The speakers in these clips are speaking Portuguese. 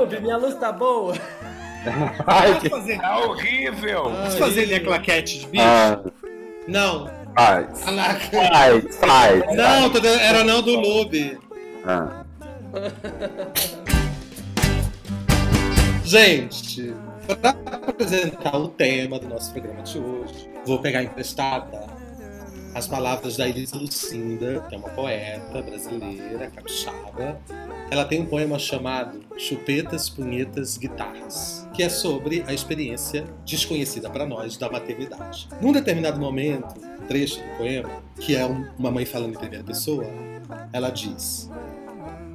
Lube, minha luz tá boa. Ai, Posso fazer, Tá horrível! posso fazer linha claquete de bicho? ah, Não. faz. Caraca. Faz, faz. Não, dando- era não do Lube. Ah. Gente, para apresentar o tema do nosso programa de hoje, vou pegar emprestada as palavras da Elisa Lucinda, que é uma poeta brasileira, capixaba. Ela tem um poema chamado Chupetas, Punhetas, Guitarras, que é sobre a experiência desconhecida para nós da maternidade. Num determinado momento, trecho do poema, que é um- uma mãe falando em primeira pessoa, ela diz: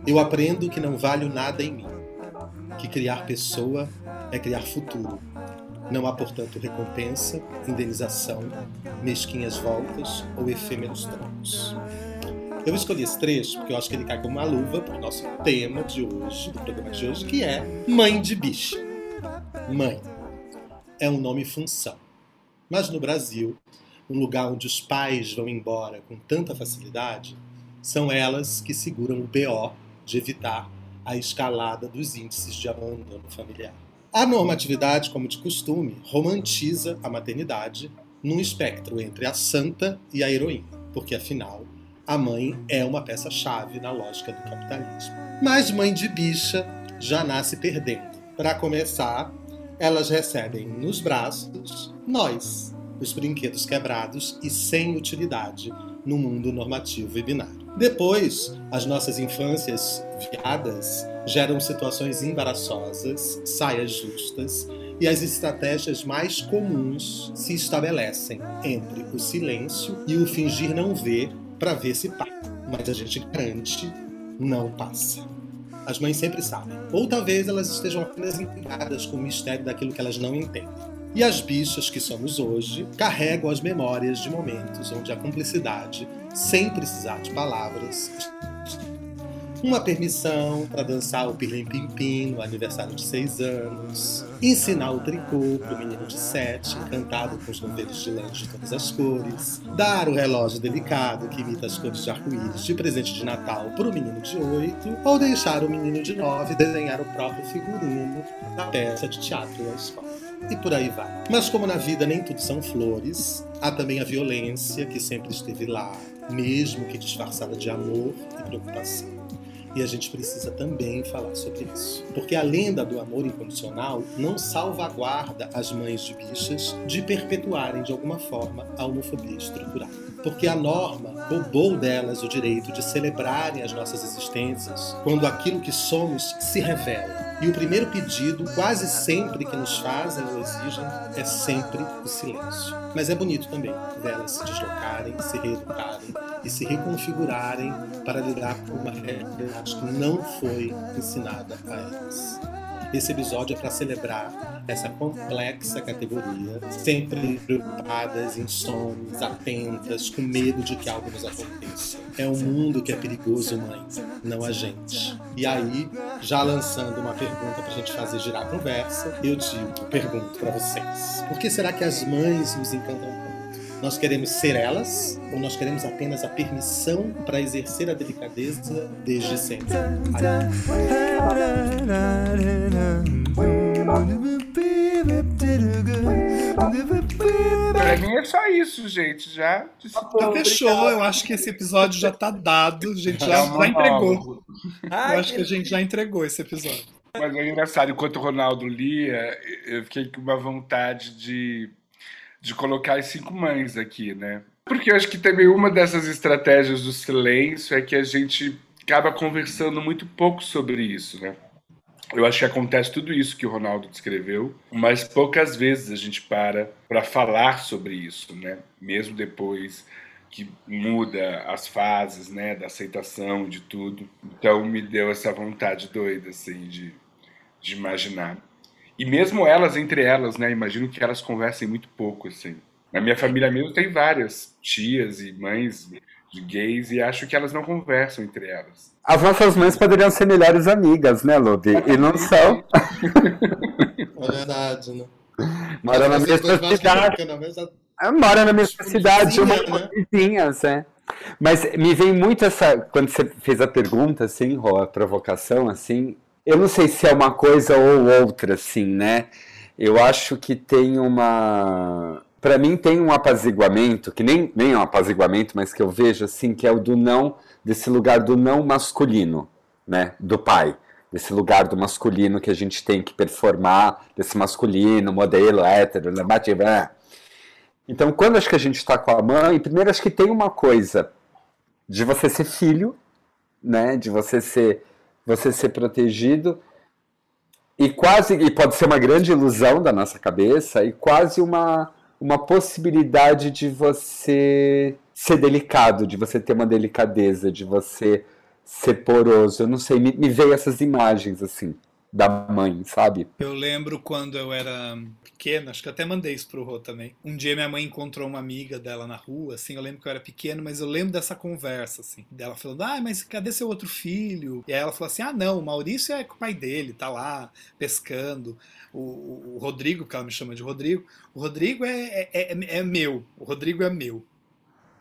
Eu aprendo que não valho nada em mim que criar pessoa é criar futuro. Não há, portanto, recompensa, indenização, mesquinhas voltas ou efêmeros troncos. Eu escolhi esse trecho porque eu acho que ele cai como uma luva para o nosso tema de hoje, do programa de hoje, que é Mãe de Bicha. Mãe é um nome função. Mas no Brasil, um lugar onde os pais vão embora com tanta facilidade, são elas que seguram o BO de evitar a escalada dos índices de abandono familiar. A normatividade, como de costume, romantiza a maternidade num espectro entre a santa e a heroína, porque afinal, a mãe é uma peça-chave na lógica do capitalismo. Mas mãe de bicha já nasce perdendo. Para começar, elas recebem nos braços nós, os brinquedos quebrados e sem utilidade no mundo normativo e binário. Depois, as nossas infâncias viadas geram situações embaraçosas, saias justas, e as estratégias mais comuns se estabelecem entre o silêncio e o fingir não ver para ver se passa. Mas a gente garante, não passa. As mães sempre sabem. Ou talvez elas estejam apenas intrigadas com o mistério daquilo que elas não entendem. E as bichas que somos hoje carregam as memórias de momentos onde a cumplicidade, sem precisar de palavras, uma permissão para dançar o Pirlim Pim Pim no aniversário de seis anos, ensinar o tricô para o menino de sete, encantado com os novelos de lã de todas as cores, dar o relógio delicado que imita as cores de arco-íris de presente de Natal para o menino de oito, ou deixar o menino de nove desenhar o próprio figurino da peça de teatro da escola. E por aí vai. Mas como na vida nem tudo são flores, há também a violência que sempre esteve lá, mesmo que disfarçada de amor e preocupação. E a gente precisa também falar sobre isso. Porque a lenda do amor incondicional não salvaguarda as mães de bichas de perpetuarem de alguma forma a homofobia estrutural. Porque a norma roubou delas o direito de celebrarem as nossas existências quando aquilo que somos se revela. E o primeiro pedido, quase sempre que nos fazem ou exigem, é sempre o silêncio. Mas é bonito também delas se deslocarem, se reeducarem e se reconfigurarem para lidar com uma realidade que não foi ensinada a elas. Esse episódio é para celebrar essa complexa categoria, sempre preocupadas, insones, atentas, com medo de que algo nos aconteça. É um mundo que é perigoso, mãe, não a gente. E aí, já lançando uma pergunta para a gente fazer girar a conversa, eu digo, pergunto para vocês: por que será que as mães nos encantam? Nós queremos ser elas ou nós queremos apenas a permissão para exercer a delicadeza desde sempre? Pra mim é só isso, gente. Já Já fechou, eu acho que esse episódio já tá dado. A gente já, um já entregou. Eu acho que a gente já entregou esse episódio. Mas é engraçado, enquanto o Ronaldo lia, eu fiquei com uma vontade de, de colocar as cinco mães aqui, né? Porque eu acho que também uma dessas estratégias do silêncio é que a gente acaba conversando muito pouco sobre isso, né? Eu acho que acontece tudo isso que o Ronaldo descreveu, mas poucas vezes a gente para para falar sobre isso, né? Mesmo depois que muda as fases, né, da aceitação de tudo. Então me deu essa vontade doida assim de, de imaginar. E mesmo elas entre elas, né, imagino que elas conversem muito pouco assim. Na minha família mesmo tem várias tias e mães de gays e acho que elas não conversam entre elas. As nossas mães poderiam ser melhores amigas, né, Lube? E não são. É verdade, né? Moram na mesma cidade. que na mesma- Ah, Mora na mesma Tipo, cidade, uma vizinha, né? vizinhas, é. Mas me vem muito essa. Quando você fez a pergunta, assim, Rô, a provocação, assim, Eu não sei se é uma coisa ou outra, assim, né? Eu acho que tem uma. Para mim, tem um apaziguamento, que nem, nem é um apaziguamento, mas que eu vejo, assim, que é o do não, desse lugar do não masculino, né? Do pai. Desse lugar do masculino que a gente tem que performar, desse masculino, modelo, hétero, né? Então, quando acho que a gente está com a mãe, primeiro acho que tem uma coisa de você ser filho, né? De você ser, você ser protegido e quase e pode ser uma grande ilusão da nossa cabeça e quase uma uma possibilidade de você ser delicado, de você ter uma delicadeza, de você ser poroso. Eu não sei, me, me veio essas imagens assim da mãe, sabe? Eu lembro quando eu era pequeno, acho que até mandei isso pro Rô também. Um dia minha mãe encontrou uma amiga dela na rua, assim, eu lembro que eu era pequeno, mas eu lembro dessa conversa, assim, dela falando, ah, mas cadê seu outro filho? E aí ela falou assim, ah, não, o Maurício é com o pai dele, tá lá pescando. O, o, Rodrigo, que ela me chama de Rodrigo, o Rodrigo é, é, é, é meu, o Rodrigo é meu.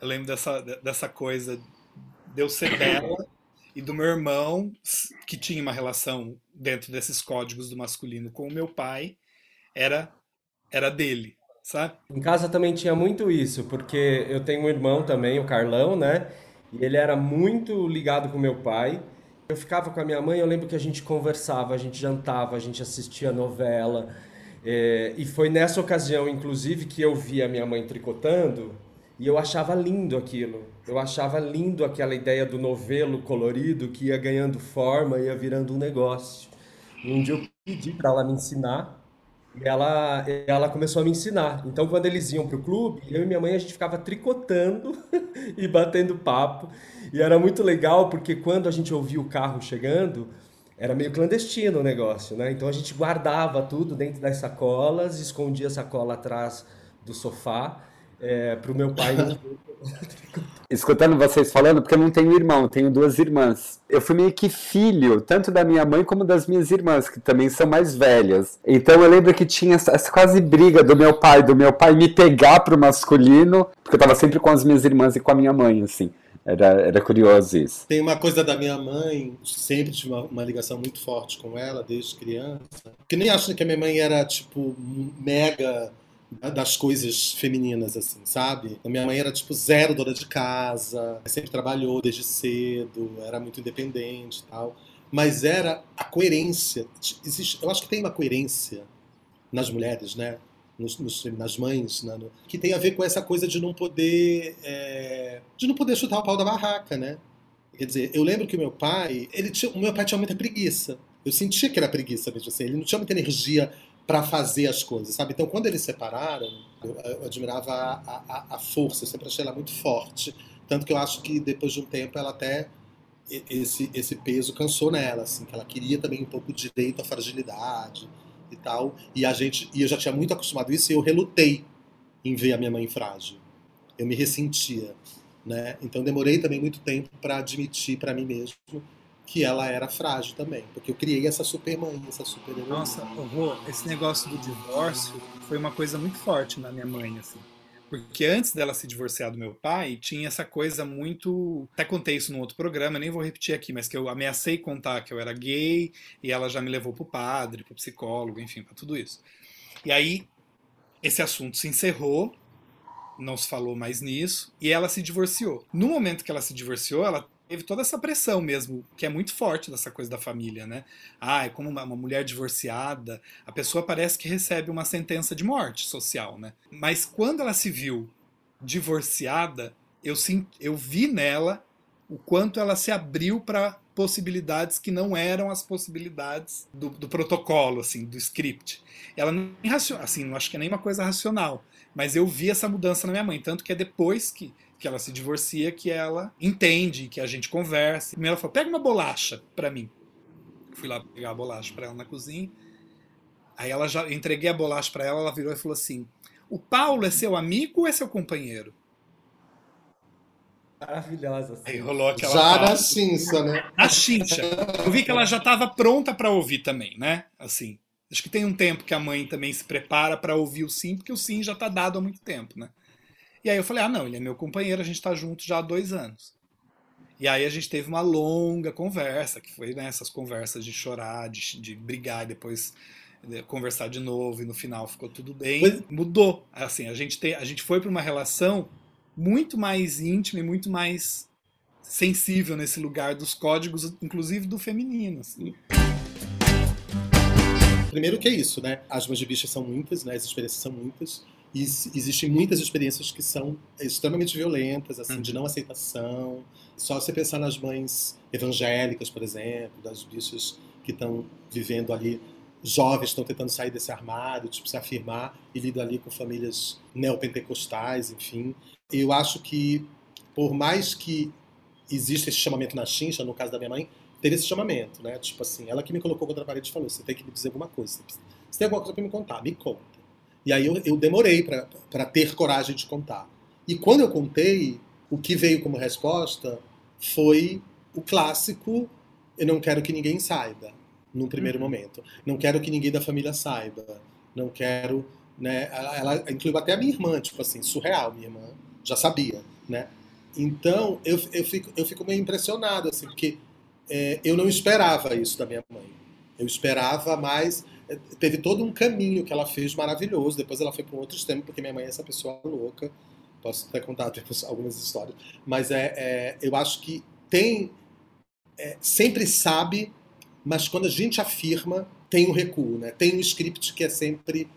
Eu lembro dessa, dessa coisa de eu ser dela e do meu irmão, que tinha uma relação dentro desses códigos do masculino com o meu pai, era era dele, sabe? Em casa também tinha muito isso, porque eu tenho um irmão também, o Carlão, né? E ele era muito ligado com meu pai. Eu ficava com a minha mãe, eu lembro que a gente conversava, a gente jantava, a gente assistia novela. É, e foi nessa ocasião, inclusive, que eu vi a minha mãe tricotando e eu achava lindo aquilo. Eu achava lindo aquela ideia do novelo colorido que ia ganhando forma, ia virando um negócio. E um dia eu pedi para ela me ensinar e ela, ela começou a me ensinar. Então, quando eles iam para o clube, eu e minha mãe a gente ficava tricotando e batendo papo. E era muito legal porque quando a gente ouvia o carro chegando, era meio clandestino o negócio, né? Então a gente guardava tudo dentro das sacolas, escondia a sacola atrás do sofá é, para o meu pai Escutando vocês falando, porque eu não tenho irmão, tenho duas irmãs. Eu fui meio que filho, tanto da minha mãe como das minhas irmãs, que também são mais velhas. Então eu lembro que tinha essa quase briga do meu pai, do meu pai me pegar pro masculino, porque eu tava sempre com as minhas irmãs e com a minha mãe, assim. Era, era curioso isso. Tem uma coisa da minha mãe, sempre tive uma, uma, ligação muito forte com ela desde criança. Que nem acho que a minha mãe era, tipo, mega das coisas femininas, assim, sabe? A minha mãe era, tipo, zero dona de casa, sempre trabalhou desde cedo, era muito independente e tal. Mas era a coerência. Existe, eu acho que tem uma coerência nas mulheres, né? Nos, nos, nas mães, né? que tem a ver com essa coisa de não poder é, de não poder chutar o pau da barraca, né? Quer dizer, eu lembro que o meu pai, ele tinha, o meu pai tinha muita preguiça. Eu sentia que era preguiça mesmo assim. Ele não tinha muita energia para fazer as coisas, sabe? Então, quando eles separaram, eu, eu admirava a, a, a, força, eu sempre achei ela muito forte. Tanto que eu acho que depois de um tempo ela até. Esse, esse peso cansou nela, assim, que ela queria também um pouco de direito à fragilidade e tal. E a gente. E eu já tinha muito acostumado isso e eu relutei em ver a minha mãe frágil. Eu me ressentia. Né? Então demorei também muito tempo para admitir para mim mesmo que ela era frágil também, porque eu criei essa super mãe, essa super heroína. Nossa, Rô, esse negócio do divórcio foi uma coisa muito forte na minha mãe, assim. Porque antes dela se divorciar do meu pai, tinha essa coisa muito. Até contei isso num outro programa, nem vou repetir aqui, mas que eu ameacei contar que eu era gay e ela já me levou pro padre, pro psicólogo, enfim, para tudo isso. E aí, esse assunto se encerrou, não se falou mais nisso, e ela se divorciou. No momento que ela se divorciou, ela teve toda essa pressão mesmo, que é muito forte dessa coisa da família, né? Ah, é como uma, uma, mulher divorciada, a pessoa parece que recebe uma sentença de morte social, né? Mas quando ela se viu divorciada, eu, sim, eu vi nela o quanto ela se abriu para possibilidades que não eram as possibilidades do, do protocolo, assim, do script. Ela nem assim, não acho que é nem uma coisa racional, mas eu vi essa mudança na minha mãe, tanto que é depois que que ela se divorcia, que ela entende, que a gente conversa. E ela falou: pega uma bolacha para mim. Fui lá pegar a bolacha para ela na cozinha. Aí ela já entreguei a bolacha para ela, ela virou e falou assim: "O Paulo é seu amigo ou é seu companheiro?" Maravilhosa. Aí rolou aquela Já na cincha, né? Na cincha. Eu vi que ela já estava pronta para ouvir também, né? Assim, acho que tem um tempo que a mãe também se prepara para ouvir o sim, porque o sim já está dado há muito tempo, né? E aí eu falei, ah, não, ele é meu companheiro, a gente está junto já há dois anos. E aí a gente teve uma longa conversa, que foi nessas né, conversas de chorar, de, de brigar e depois né, conversar de novo e no final ficou tudo bem. Mudou. Assim, a gente, tem, a gente foi para uma relação muito mais íntima e muito mais sensível nesse lugar dos códigos, inclusive do feminino. Assim. Primeiro que é isso, né? As mães de bichas são muitas, né? As experiências são muitas. E existem muitas experiências que são extremamente violentas, assim, de não aceitação. Só você pensar nas mães evangélicas, por exemplo, das bichas que estão vivendo ali, jovens estão tentando sair desse armário, tipo, se afirmar e lidam ali com famílias neopentecostais, enfim. Eu acho que, por mais que exista esse chamamento na chincha, no caso da minha mãe, teve esse chamamento, né? Tipo assim, ela que me colocou contra a parede e falou: você tem que me dizer alguma coisa. Você tem alguma coisa para me contar? Me conta. E aí eu, eu demorei para ter coragem de contar. E quando eu contei, o que veio como resposta foi o clássico: eu não quero que ninguém saiba, num primeiro uhum. momento. Não quero que ninguém da família saiba. Não quero. Né? Ela, ela incluiu até a minha irmã, tipo assim, surreal. Minha irmã já sabia, né? Então eu, eu, fico, eu fico meio impressionado, assim, porque é, eu não esperava isso da minha mãe. Eu esperava mais teve todo um caminho que ela fez maravilhoso. Depois ela foi para um outro extremo, porque minha mãe é essa pessoa louca. Posso até contar algumas histórias. Mas é, é eu acho que tem. É, sempre sabe, mas quando a gente afirma, tem um recuo, né? Tem um script que é sempre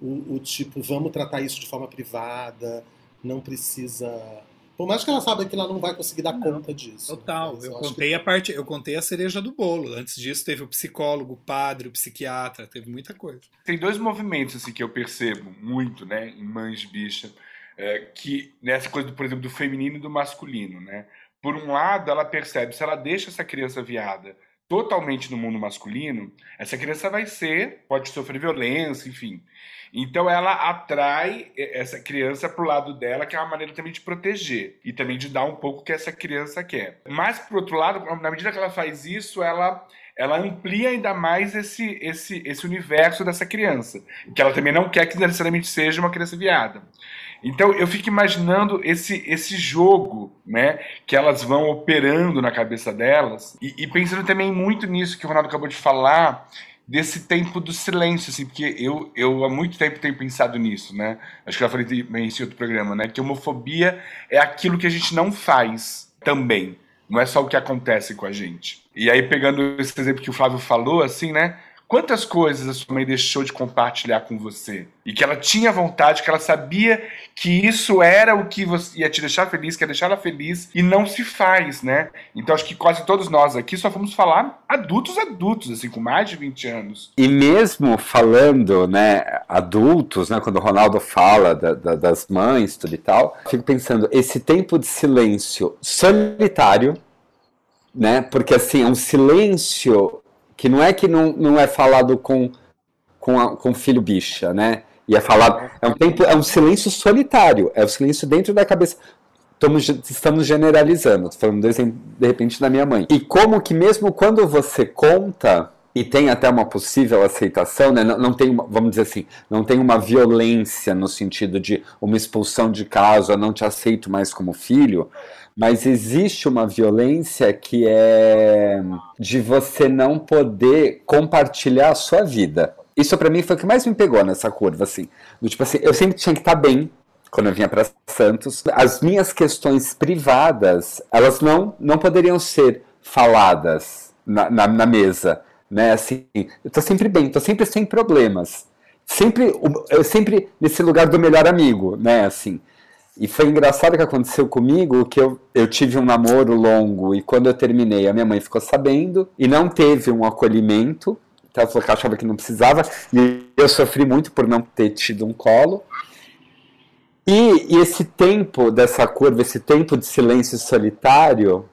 o, o tipo, vamos tratar isso de forma privada, não precisa por mais que ela saiba que ela não vai conseguir dar não, conta disso. Total. Né? Eu, eu contei que... a parte, eu contei a cereja do bolo. Antes disso teve o psicólogo, o padre, o psiquiatra, teve muita coisa. Tem dois movimentos assim que eu percebo muito, né, em mães bicha, é, que nessa coisa, do, por exemplo, do feminino e do masculino, né? Por um lado, ela percebe se ela deixa essa criança viada totalmente no mundo masculino, essa criança vai ser, pode sofrer violência, enfim. Então ela atrai essa criança para o lado dela, que é uma maneira também de proteger e também de dar um pouco o que essa criança quer. Mas por outro lado, na medida que ela faz isso, ela ela amplia ainda mais esse, esse, esse universo dessa criança, que ela também não quer que necessariamente seja uma criança viada. Então eu fico imaginando esse, esse jogo, né, que elas vão operando na cabeça delas e, e pensando também muito nisso que o Ronaldo acabou de falar, desse tempo do silêncio, assim, porque eu, eu há muito tempo tenho pensado nisso, né? Acho que já falei em esse outro programa, né? Que homofobia é aquilo que a gente não faz também. Não é só o que acontece com a gente. E aí, pegando esse exemplo que o Flávio falou, assim, né? Quantas coisas a sua mãe deixou de compartilhar com você? E que ela tinha vontade, que ela sabia que isso era o que ia te deixar feliz, que ia deixar ela feliz, e não se faz, né? Então acho que quase todos nós aqui só fomos falar adultos adultos, assim, com mais de 20 anos. E mesmo falando, né, adultos, né, quando o Ronaldo fala da, da, das mães, tudo e tal, fico pensando, esse tempo de silêncio solitário, né, porque assim, é um silêncio que não é que não, não é falado com com, a, com filho bicha, né? E é falado é um tempo é um silêncio solitário, é o silêncio dentro da cabeça. Estamos, estamos generalizando, estou falando de repente da minha mãe. E como que mesmo quando você conta e tem até uma possível aceitação, né? não, não tem, uma, vamos dizer assim, não tem uma violência no sentido de uma expulsão de casa, não te aceito mais como filho, mas existe uma violência que é de você não poder compartilhar a sua vida. Isso para mim foi o que mais me pegou nessa curva, assim. Do tipo assim, eu sempre tinha que estar tá bem quando eu vinha para Santos. As minhas questões privadas, elas não, não poderiam ser faladas na, na, na mesa, né? Assim, eu tô sempre bem, tô sempre sem problemas. Sempre, eu sempre nesse lugar do melhor amigo, né? Assim, e foi engraçado que aconteceu comigo que eu, eu tive um namoro longo e quando eu terminei a minha mãe ficou sabendo e não teve um acolhimento. Então ela falou que achava que não precisava e eu sofri muito por não ter tido um colo. E, e esse tempo dessa curva, esse tempo de silêncio solitário,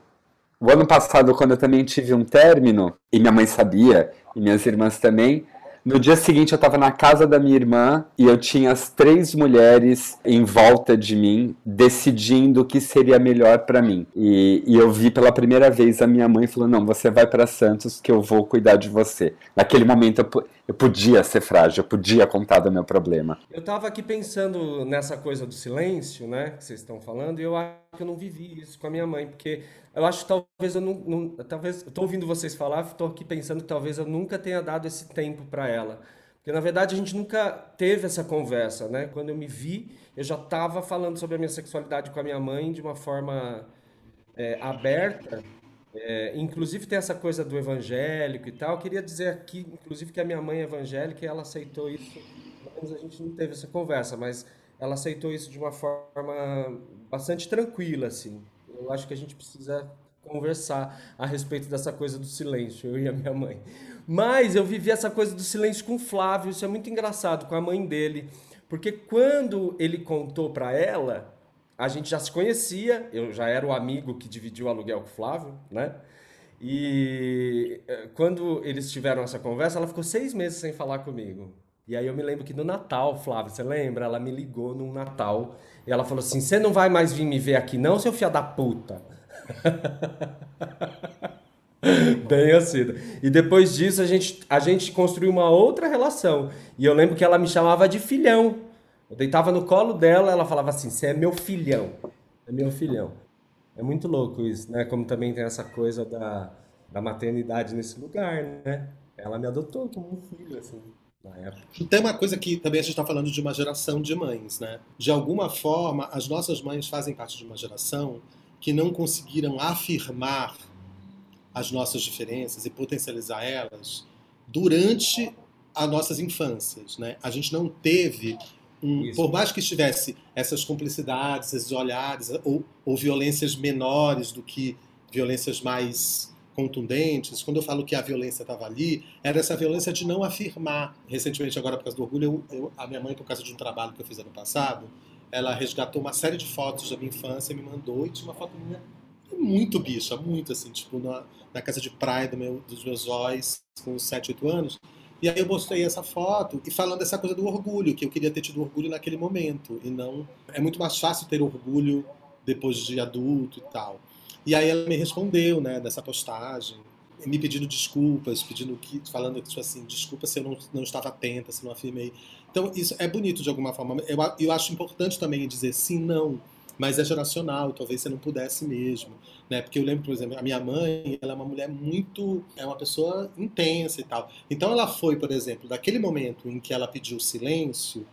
o ano passado, quando eu também tive um término, e minha mãe sabia, e minhas irmãs também, no dia seguinte, eu estava na casa da minha irmã e eu tinha as três mulheres em volta de mim decidindo o que seria melhor para mim. E, e, eu vi pela primeira vez a minha mãe falando: Não, você vai para Santos que eu vou cuidar de você. Naquele momento eu, eu podia ser frágil, eu podia contar do meu problema. Eu estava aqui pensando nessa coisa do silêncio, né, que vocês estão falando, e eu que eu não vivi isso com a minha mãe, porque eu acho que talvez eu não, não talvez, eu tô ouvindo vocês falar, estou aqui pensando que talvez eu nunca tenha dado esse tempo para ela. Porque na verdade a gente nunca teve essa conversa, né? Quando eu me vi, eu já estava falando sobre a minha sexualidade com a minha mãe de uma forma é, aberta. É, inclusive tem essa coisa do evangélico e tal. Eu queria dizer aqui, inclusive, que a minha mãe é evangélica e ela aceitou isso. Mas a gente não teve essa conversa, mas ela aceitou isso de uma forma bastante tranquila, assim. Eu acho que a gente precisa conversar a respeito dessa coisa do silêncio, eu e a minha mãe. Mas eu vivi essa coisa do silêncio com o Flávio, isso é muito engraçado, com a mãe dele. Porque quando ele contou para ela, a gente já se conhecia, eu já era o amigo que dividiu o aluguel com o Flávio, né? E eh, quando eles tiveram essa conversa, ela ficou seis meses sem falar comigo. E aí eu me lembro que no Natal, Flávio, você lembra? Ela me ligou num Natal e ela falou assim: Você não vai mais vir me ver aqui, não, seu filho da puta? Bem assim. E depois disso a gente, a gente construiu uma outra relação. E eu lembro que ela me chamava de filhão. Eu deitava no colo dela, ela falava assim: Você é meu filhão. É meu filhão. É muito louco isso, né? Como também tem essa coisa da, da maternidade nesse lugar, né? Ela me adotou como um filho, assim na época. Tem uma coisa que também a gente está falando de uma geração de mães, né? De alguma forma, as nossas mães fazem parte de uma geração que não conseguiram afirmar as nossas diferenças e potencializar elas durante as nossas infâncias, né? A gente não teve um, por mais que estivesse essas cumplicidades, esses olhares ou, ou violências menores do que violências mais contundentes, quando eu falo que a violência estava ali, era essa violência de não afirmar. Recentemente, agora por causa do orgulho, eu, eu, a minha mãe, por causa de um trabalho que eu fiz ano passado, ela resgatou uma série de fotos da minha infância me mandou, e tinha uma foto minha muito bicha, muito assim, tipo, na, na casa de praia do meu, dos meus olhos, com 7, 8 anos. E aí eu mostrei essa foto e falando dessa coisa do orgulho, que eu queria ter tido orgulho naquele momento, e não... É muito mais fácil ter orgulho depois de adulto e tal. E aí ela me respondeu, né, dessa postagem, me pedindo desculpas, pedindo que, falando tipo assim, desculpa se eu não, não estava atenta, se não afirmei. Então isso é bonito de alguma forma. Eu, eu acho importante também dizer sim, não, mas é geracional, talvez você não pudesse mesmo, né? Porque eu lembro, por exemplo, a minha mãe, ela é uma mulher muito, é uma pessoa intensa e tal. Então ela foi, por exemplo, daquele momento em que ela pediu silêncio,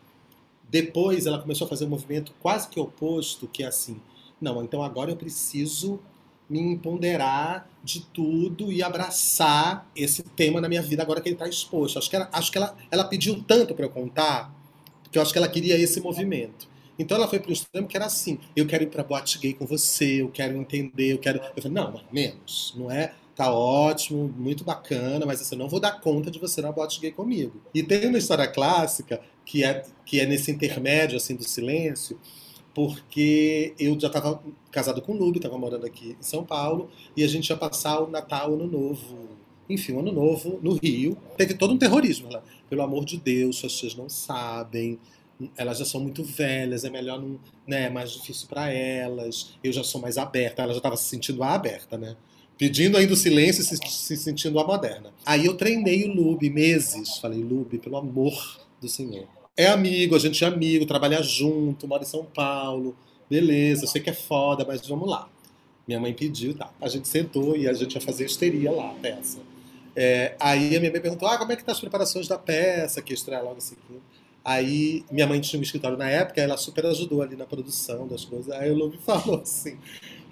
depois ela começou a fazer um movimento quase que oposto, que é assim, não, então agora eu preciso me empoderar de tudo e abraçar esse tema na minha vida agora que ele está exposto. Acho que, ela, acho que ela, ela pediu tanto para eu contar, que eu acho que ela queria esse movimento. Então ela foi para o extremo que era assim: eu quero ir para boate gay com você, eu quero entender, eu quero. Eu falei, não, menos, não é? Tá ótimo, muito bacana, mas assim, eu não vou dar conta de você na boate gay comigo. E tem uma história clássica que é, que é nesse intermédio assim do silêncio, porque eu já estava casado com o Lube, estava morando aqui em São Paulo, e a gente ia passar o Natal, Ano Novo, enfim, o Ano Novo no Rio. Teve todo um terrorismo lá. Pelo amor de Deus, tias não sabem, elas já são muito velhas, é melhor não, né, é mais difícil para elas. Eu já sou mais aberta, ela já estava se sentindo a aberta, né? Pedindo ainda o silêncio se, se sentindo a moderna. Aí eu treinei o Lube meses. Falei, Lube, pelo amor do Senhor é amigo, a gente é amigo, trabalha junto, mora em São Paulo, beleza, eu sei que é foda, mas vamos lá. Minha mãe pediu, tá. A gente sentou e a gente ia fazer histeria lá, a peça. É, aí a minha mãe perguntou, ah, como é que tá as preparações da peça, que estreia logo assim. Aí minha mãe tinha um escritório na época, ela super ajudou ali na produção das coisas. Aí o Lu me falou assim,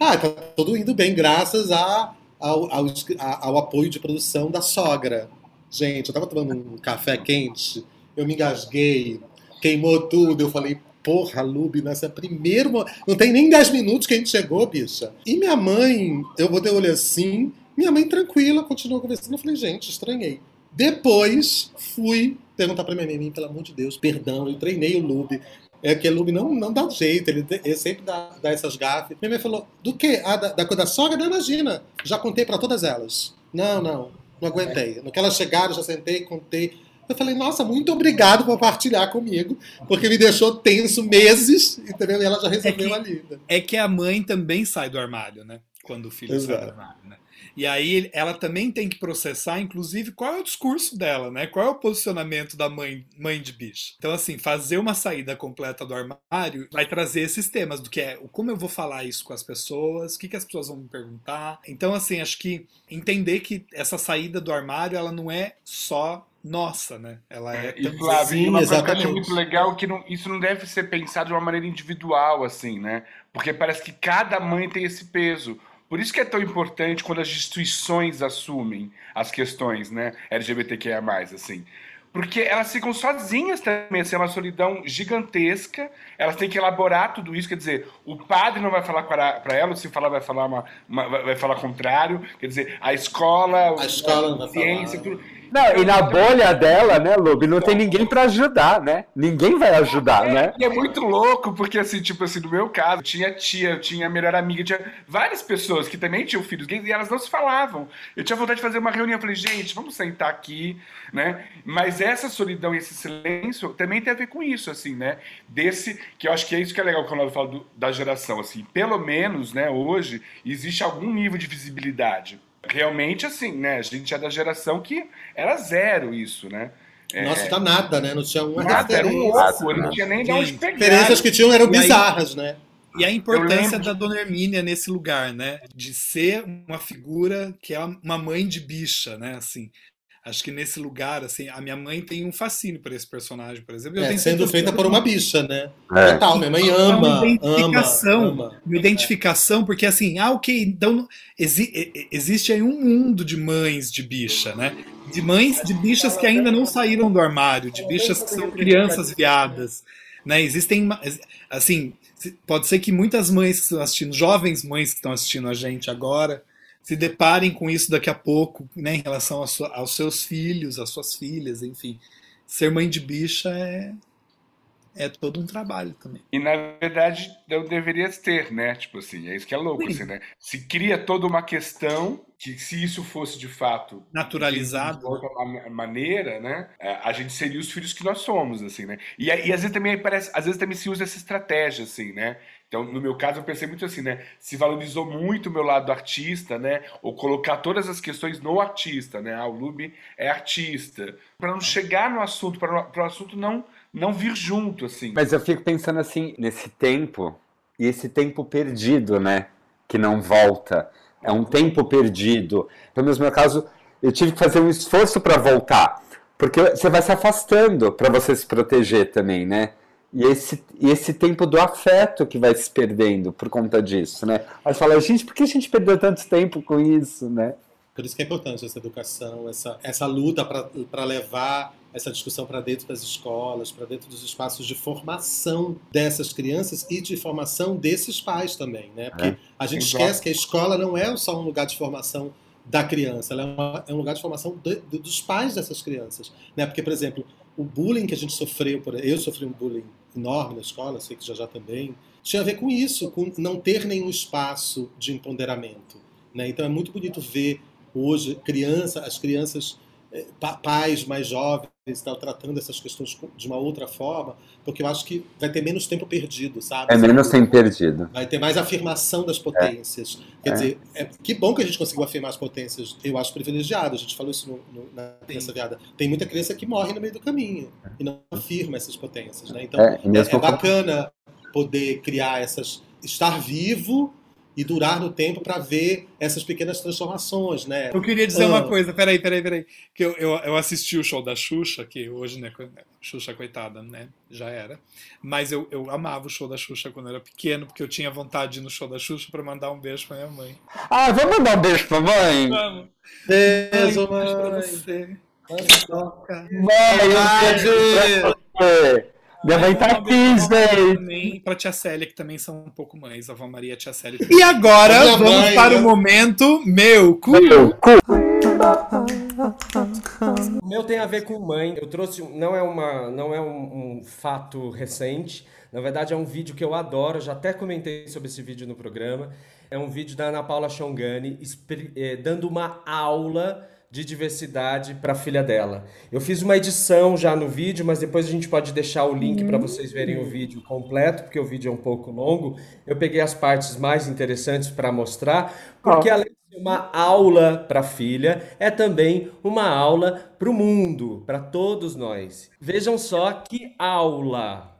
ah, tá tudo indo bem, graças a, ao, ao, ao apoio de produção da sogra. Gente, eu tava tomando um café quente eu me engasguei, queimou tudo. Eu falei, porra, Lube, nessa é primeiro. Não tem nem 10 minutos que a gente chegou, bicha. E minha mãe, eu botei o olho assim, minha mãe tranquila, continuou conversando. Eu falei, gente, estranhei. Depois fui perguntar pra minha mãe, pelo amor de Deus, perdão, eu treinei o Lube. É que o Lube não, não dá jeito, ele, ele sempre dá, dá, essas gafes. Minha mãe falou, do quê? Ah, da, da coisa da sogra? Não, imagina, já contei para todas elas. Não, não, não aguentei. No que elas chegaram, já sentei, contei. Eu falei, nossa, muito obrigado por partilhar comigo, porque me deixou tenso meses, entendeu? E ela já resolveu é que, ali. Né? É que a mãe também sai do armário, né? Quando o filho Exato. sai do armário, né? E aí ela também tem que processar, inclusive, qual é o discurso dela, né? Qual é o posicionamento da mãe, mãe de bicho. Então, assim, fazer uma saída completa do armário vai trazer esses temas do que é como eu vou falar isso com as pessoas, o que, que as pessoas vão me perguntar. Então, assim, acho que entender que essa saída do armário ela não é só nossa, né? Ela é. E Flávio, Sim, uma coisa que eu acho muito legal que não, isso não deve ser pensado de uma maneira individual, assim, né? Porque parece que cada mãe tem esse peso. Por isso que é tão importante quando as instituições assumem as questões, né? LGBTQIA, assim. Porque elas ficam sozinhas também, assim, é uma solidão gigantesca. Elas têm que elaborar tudo isso. Quer dizer, o padre não vai falar para ela, se falar, vai falar uma, uma, vai falar contrário. Quer dizer, a escola, a escola a ciência, tudo não, e na bolha dela, né, Lube, não tem ninguém para ajudar, né? Ninguém vai ajudar, é, né? E é muito louco, porque assim, tipo assim, no meu caso, tinha tia, tinha melhor amiga, tinha várias pessoas que também tinham filhos gays e elas não se falavam. Eu tinha vontade de fazer uma reunião, eu falei, gente, vamos sentar aqui, né? Mas essa solidão e esse silêncio também tem a ver com isso, assim, né? Desse, que eu acho que é isso que é legal quando eu falo do, da geração, assim, pelo menos, né, hoje, existe algum nível de visibilidade realmente, assim, né? A gente é da geração que era zero isso, né? É... Nossa, tá nada, né? Não tinha uma nada, era um louco, não tinha nem de onde pegar. Diferenças que tinham eram bizarras, né? E a importância da Dona Hermínia nesse lugar, né? De ser uma figura que é uma mãe de bicha, né? Assim, Acho que nesse lugar, assim, a minha mãe tem um fascínio por esse personagem, por exemplo. É, sendo feita por uma bicha, né? É. Total, minha mãe ama. Uma identificação. Ama, ama. Uma identificação, porque assim, ah, ok, então exi existe aí um mundo de mães de bicha, né? De mães de bichas que ainda não saíram do armário, de bichas que são crianças viadas. Né? Existem, assim, pode ser que muitas mães que estão assistindo, jovens mães que estão assistindo a gente agora, se deparem com isso daqui a pouco, né, em relação sua, aos seus filhos, às suas filhas, enfim. Ser mãe de bicha é, é todo um trabalho também. E na verdade não deveria ter, né? Tipo assim, é isso que é louco, assim, né? Se cria toda uma questão que se isso fosse de fato naturalizado de outra maneira, né? É, a gente seria os filhos que nós somos, assim, né? E, e às vezes também parece, às vezes também se usa essa estratégia, assim, né? Então, no meu caso, eu pensei muito assim, né? Se valorizou muito o meu lado artista, né? Ou colocar todas as questões no artista, né? Ah, o Lube é artista. Para não chegar no assunto, para o assunto não, não vir junto, assim. Mas eu fico pensando assim, nesse tempo, e esse tempo perdido, né? Que não volta. É um tempo perdido. Pelo menos no meu caso, eu tive que fazer um esforço para voltar. Porque você vai se afastando para você se proteger também, né? E esse, e esse tempo do afeto que vai se perdendo por conta disso, né? Aí fala, gente, por que a gente perdeu tanto tempo com isso, né? Por isso que é importante essa educação, essa, essa luta para levar essa discussão para dentro das escolas, para dentro dos espaços de formação dessas crianças e de formação desses pais também, né? Porque é. a gente Exato. esquece que a escola não é só um lugar de formação da criança, ela é, uma, é um lugar de formação de, de, dos pais dessas crianças, né? Porque, por exemplo, o bullying que a gente sofreu, por, eu sofri um bullying enorme na escola, sei que já já também, tinha a ver com isso, com não ter nenhum espaço de empoderamento. Né? Então é muito bonito ver hoje criança, as crianças, pais mais jovens, estão tratando essas questões de uma outra forma, porque eu acho que vai ter menos tempo perdido, sabe? É menos tempo perdido. Vai ter mais afirmação das potências. É. Quer é. dizer, é, que bom que a gente conseguiu afirmar as potências. Eu acho privilegiado, a gente falou isso no, no, na criança viada. Tem muita criança que morre no meio do caminho e não afirma essas potências, né? Então, é, é, é bacana poder criar essas... Estar vivo e durar no tempo para ver essas pequenas transformações, né? Eu queria dizer ah. uma coisa, peraí, peraí, peraí. Que eu, eu, eu, assisti o show da Xuxa, que hoje, né, Xuxa, coitada, né, já era. Mas eu, eu amava o show da Xuxa quando eu era pequeno, porque eu tinha vontade de ir no show da Xuxa para mandar um beijo pra minha mãe. Ah, vamos mandar um beijo pra mãe? Vamos. Beijo, mãe. Beijo pra você. Mãe, um beijo minha mãe tá aqui, gente. Pra tia Célia, que também são um pouco mães, a Vó Maria e a tia Célia. E agora vamos mãe, para né? o momento meu cu. Meu cu. O meu tem a ver com mãe. Eu trouxe, não é, uma, não é um, um fato recente. Na verdade, é um vídeo que eu adoro. Já até comentei sobre esse vídeo no programa. É um vídeo da Ana Paula Chongani eh, dando uma aula de diversidade para a filha dela. Eu fiz uma edição já no vídeo, mas depois a gente pode deixar o link para vocês verem o vídeo completo, porque o vídeo é um pouco longo. Eu peguei as partes mais interessantes para mostrar, porque oh. além de uma aula para a filha, é também uma aula para o mundo, para todos nós. Vejam só que aula!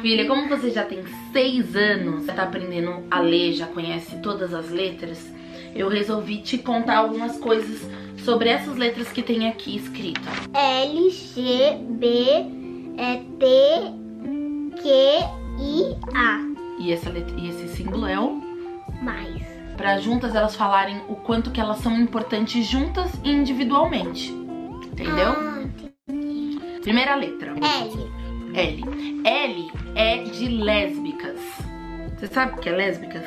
Filha, como você já tem seis anos, já tá aprendendo a ler, já conhece todas as letras, eu resolvi te contar algumas coisas sobre essas letras que tem aqui escrito. L, G, B, é, T, Q, I, A. E, essa letra, e esse símbolo é o Mais. para juntas elas falarem o quanto que elas são importantes juntas e individualmente. Entendeu? Ah, Primeira letra. L. L. L é de lésbicas. Você sabe o que é lésbicas?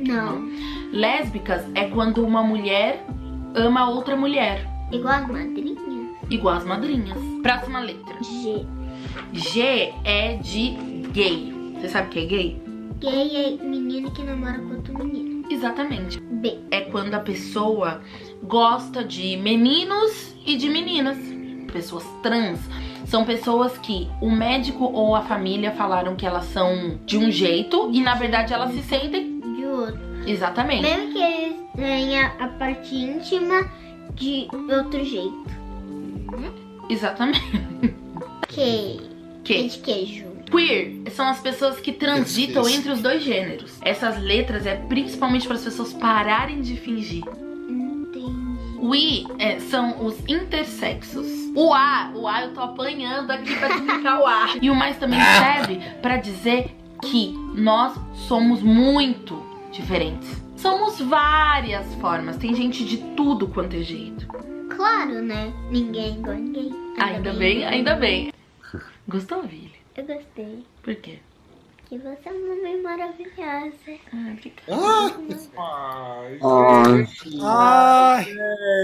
Não. Lésbicas é quando uma mulher ama outra mulher, Igual as madrinhas. igual as madrinhas. Próxima letra. G. G é de gay. Você sabe o que é gay? Gay é menino que namora com outro menino. Exatamente. B. É quando a pessoa gosta de meninos e de meninas. Pessoas trans são pessoas que o médico ou a família falaram que elas são de um jeito e na verdade elas se sentem De outro. exatamente. Mesmo que eles tenham a parte íntima de outro jeito. Exatamente. Que. Que De queijo. Queer são as pessoas que transitam Isso. entre os dois gêneros. Essas letras é principalmente para as pessoas pararem de fingir. Entendi. O I é, são os intersexos. O A, o A eu tô apanhando aqui pra explicar o A. E o mais também serve pra dizer que nós somos muito diferentes. Somos várias formas. Tem gente de tudo quanto é jeito. Claro, né? Ninguém igual ninguém. Ainda bem, ainda bem. Gostou, Vili? Eu gostei. Por quê? Que você é uma mãe maravilhosa. Ah, obrigada. Ah, Ai, Ai. gente. Ai,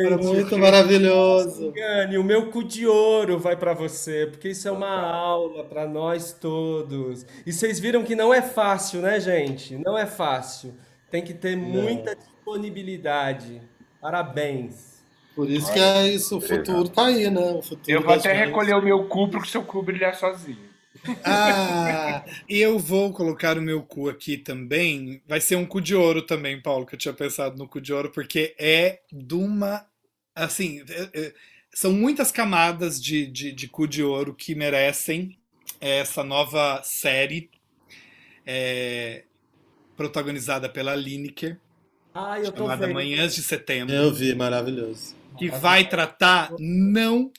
era muito maravilhoso. Gane, o meu cu de ouro vai para você, porque isso é uma aula para nós todos. E vocês viram que não é fácil, né, gente? Não é fácil. Tem que ter muita disponibilidade. Parabéns. Por isso que é isso, o futuro tá aí, né? O futuro Eu vou até recolher o meu cu pro seu cu brilhar sozinho. Ah, eu vou colocar o meu cu aqui também. Vai ser um cu de ouro também, Paulo, que eu tinha pensado no cu de ouro, porque é de uma. Assim, é- é- são muitas camadas de, de, de cu de ouro que merecem essa nova série é, protagonizada pela Lineker, Ai, eu tô chamada vendo. Manhãs de Setembro. eu vi, maravilhoso. que vai tratar não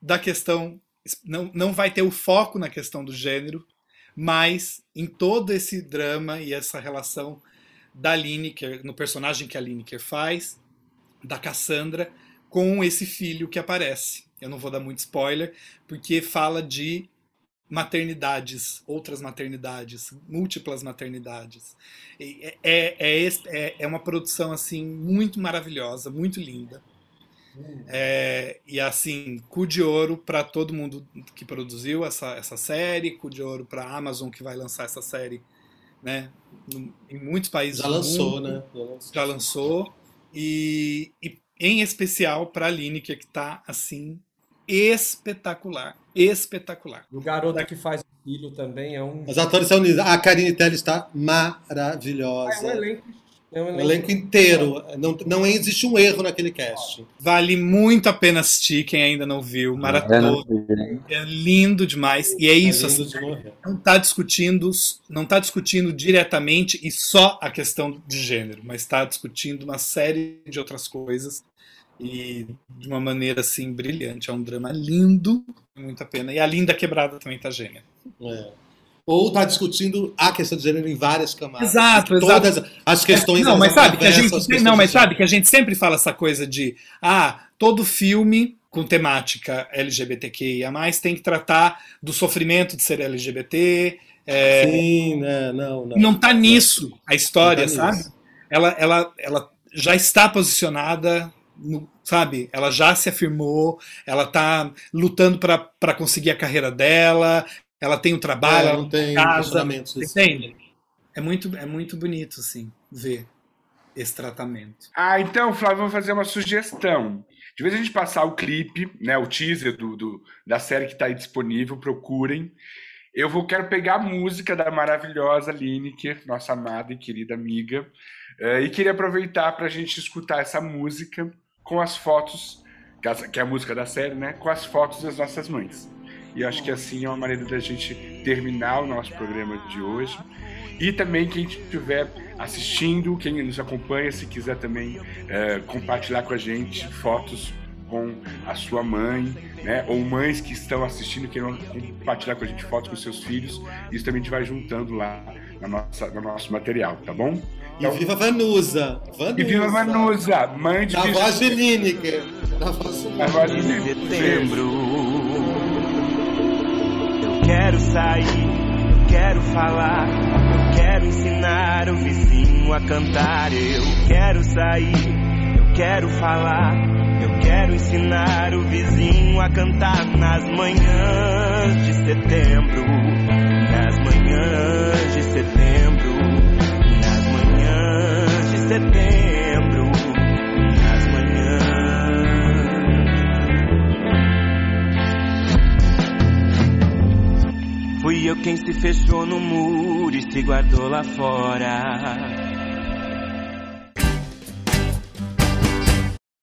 da questão, não, não vai ter o foco na questão do gênero, mas em todo esse drama e essa relação da Lineker, no personagem que a Lineker faz, da Cassandra, com esse filho que aparece. Eu não vou dar muito spoiler, porque fala de maternidades, outras maternidades, múltiplas maternidades. É, é, é, é, é uma produção assim muito maravilhosa, muito linda. É, e assim, cu de ouro para todo mundo que produziu essa, essa série, cu de ouro para a Amazon que vai lançar essa série, né? no- em muitos países Já do lançou, mundo, né? Já lançou. Já lançou e, e em especial para a Lineker que tá assim espetacular, espetacular. O garoto que faz o filho também é um. Os atores são unidos. A Karine Telles está É um maravilhosa. elenco. É um elenco. elenco inteiro. Não, não existe um erro naquele cast. Vale muito a pena assistir quem ainda não viu, não maratona, vi. é lindo demais e é isso É assim, não está discutindo, não tá discutindo diretamente e só a questão de gênero, mas está discutindo uma série de outras coisas e de uma maneira assim brilhante. É um drama lindo, muito a pena. E a Linda Quebrada também tá gênia. É. Ou está discutindo a questão de gênero em várias camadas. Exato, Todas as questões. Não, elas mas sabe que a gente questões não, mas sabe que a gente sempre fala essa coisa de ah, todo filme com temática LGBTQIA+, tem que tratar do sofrimento de ser LGBT, é, Sim, né? Não, não. não tá nisso a história, Não tá sabe? nisso. Ela, ela, ela já está posicionada, no- sabe? Ela já se afirmou, ela tá lutando para conseguir a carreira dela, ela tem o trabalho, É, ela não tem casa, entende? É muito, é muito bonito, assim, ver esse tratamento. Ah, então, Flávio, vou fazer uma sugestão. De vez a gente passar o clipe, né, o teaser do, do- da série que está aí disponível, procurem. Eu vou quero pegar a música da maravilhosa Lineker, nossa amada e querida amiga, É, e queria aproveitar para a gente escutar essa música com as fotos, que é a música da série, né? Com as fotos das nossas mães. E acho que assim é uma maneira da gente terminar o nosso programa de hoje. E também quem estiver assistindo, quem nos acompanha, se quiser também é, compartilhar com a gente fotos com a sua mãe, né? Ou mães que estão assistindo, queiram compartilhar com a gente fotos com seus filhos. Isso também a gente vai juntando lá na nossa, no nosso material, tá bom? Então, e viva Vanusa! Vanusa! E viva Vanusa! Mãe de Na voz de Lineker! Na voz de, de setembro. Quero sair, eu quero falar, eu quero ensinar o vizinho a cantar. Eu quero sair, eu quero falar, eu quero ensinar o vizinho a cantar nas manhãs de setembro. Nas manhãs de setembro setembro, eu quem se fechou no muro e se guardou lá fora.